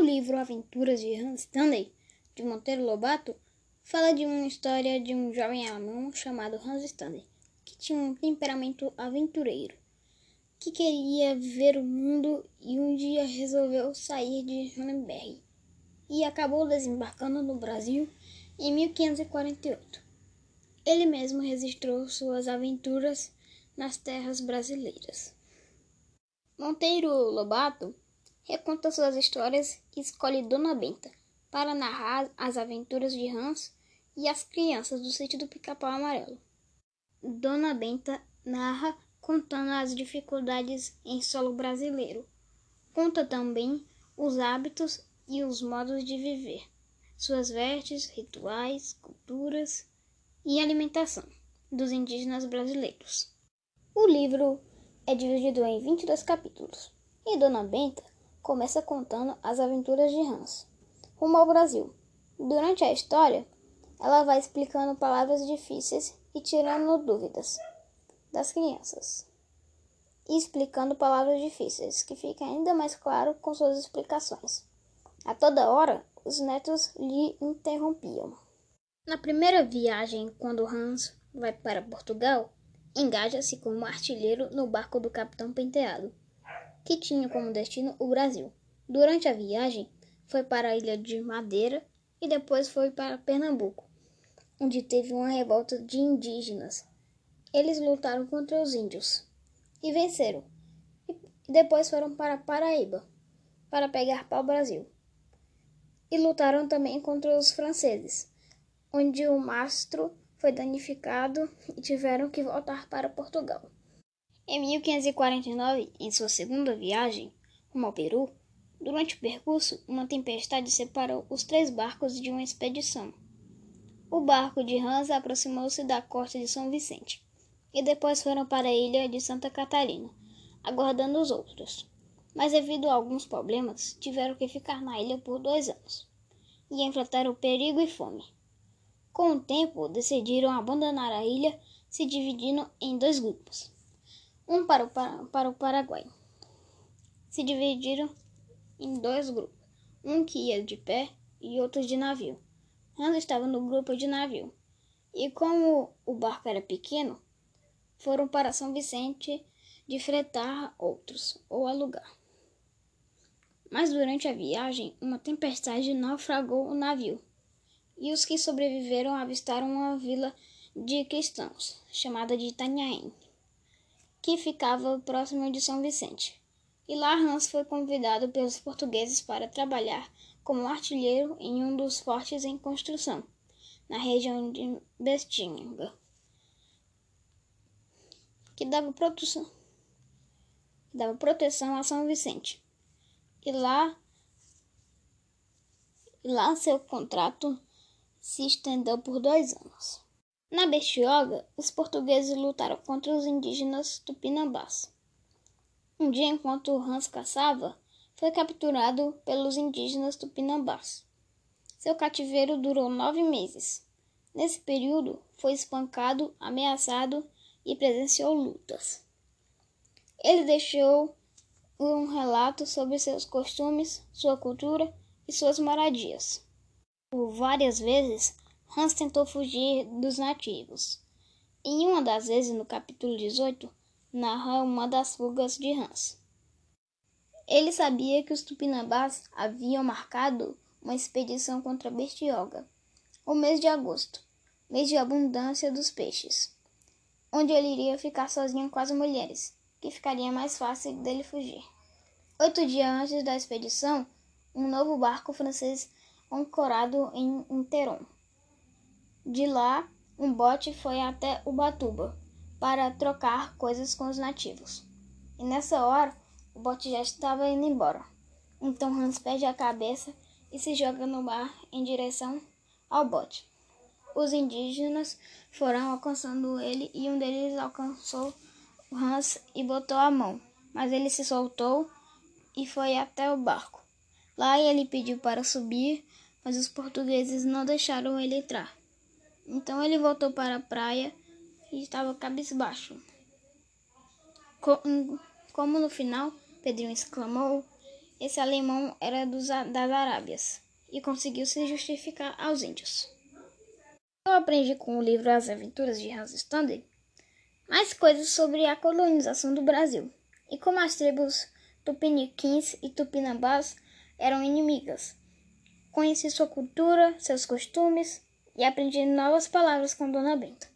O livro Aventuras de Hans Stanley, de Monteiro Lobato, fala de uma história de um jovem alemão chamado Hans Stanley, que tinha um temperamento aventureiro, que queria ver o mundo e um dia resolveu sair de Nuremberg e acabou desembarcando no Brasil em 1548. Ele mesmo registrou suas aventuras nas terras brasileiras. Monteiro Lobato reconta suas histórias e escolhe Dona Benta para narrar as aventuras de Hans e as crianças do sítio do Pica-Pau Amarelo. Dona Benta narra contando as dificuldades em solo brasileiro. Conta também os hábitos e os modos de viver, suas vestes, rituais, culturas e alimentação dos indígenas brasileiros. O livro é dividido em 22 capítulos e Dona Benta começa contando as aventuras de Hans rumo ao Brasil. Durante a história, ela vai explicando palavras difíceis e tirando dúvidas das crianças. E explicando palavras difíceis, que fica ainda mais claro com suas explicações. A toda hora, os netos lhe interrompiam. Na primeira viagem, quando Hans vai para Portugal, engaja-se como artilheiro no barco do capitão Penteado, que tinha como destino o Brasil. Durante a viagem, foi para a ilha de Madeira e depois foi para Pernambuco, onde teve uma revolta de indígenas. Eles lutaram contra os índios e venceram. E depois foram para Paraíba para pegar pau Brasil. E lutaram também contra os franceses, onde o mastro foi danificado e tiveram que voltar para Portugal. Em 1549, em sua segunda viagem rumo ao Peru, durante o percurso, uma tempestade separou os três barcos de uma expedição. O barco de Hans aproximou-se da costa de São Vicente e depois foram para a ilha de Santa Catarina, aguardando os outros. Mas devido a alguns problemas, tiveram que ficar na ilha por dois anos e enfrentaram perigo e fome. Com o tempo, decidiram abandonar a ilha, se dividindo em dois grupos. Um para o, para o Paraguai. Se dividiram em dois grupos, um que ia de pé e outro de navio. Hans estava no grupo de navio. E como o barco era pequeno, foram para São Vicente de fretar outros ou alugar. Mas durante a viagem, uma tempestade naufragou o navio e os que sobreviveram avistaram uma vila de cristãos, chamada de Itanhaém, que ficava próximo de São Vicente. E lá Hans foi convidado pelos portugueses para trabalhar como artilheiro em um dos fortes em construção, na região de Bestinga, que dava proteção, dava proteção a São Vicente. E lá, lá seu contrato se estendeu por dois anos. Na Bestioga, os portugueses lutaram contra os indígenas tupinambás. Um dia, enquanto Hans caçava, foi capturado pelos indígenas tupinambás. Seu cativeiro durou nove meses. Nesse período, foi espancado, ameaçado e presenciou lutas. Ele deixou um relato sobre seus costumes, sua cultura e suas moradias. Por várias vezes, Hans tentou fugir dos nativos. Em uma das vezes, no capítulo 18, narra uma das fugas de Hans. Ele sabia que os tupinambás haviam marcado uma expedição contra Bestioga, o mês de agosto, mês de abundância dos peixes, onde ele iria ficar sozinho com as mulheres, que ficaria mais fácil dele fugir. Oito dias antes da expedição, um novo barco francês ancorado em Interon. De lá, um bote foi até Ubatuba para trocar coisas com os nativos. E nessa hora, o bote já estava indo embora. Então Hans perde a cabeça e se joga no mar em direção ao bote. Os indígenas foram alcançando ele e um deles alcançou Hans e botou a mão, mas ele se soltou e foi até o barco. Lá ele pediu para subir, mas os portugueses não deixaram ele entrar. Então ele voltou para a praia e estava cabisbaixo. Como no final, Pedrinho exclamou: esse alemão era dos, das Arábias e conseguiu se justificar aos índios. Eu aprendi com o livro As Aventuras de Hans Stander mais coisas sobre a colonização do Brasil e como as tribos tupiniquins e tupinambás eram inimigas. Conheci sua cultura, seus costumes e aprendi novas palavras com Dona Benta.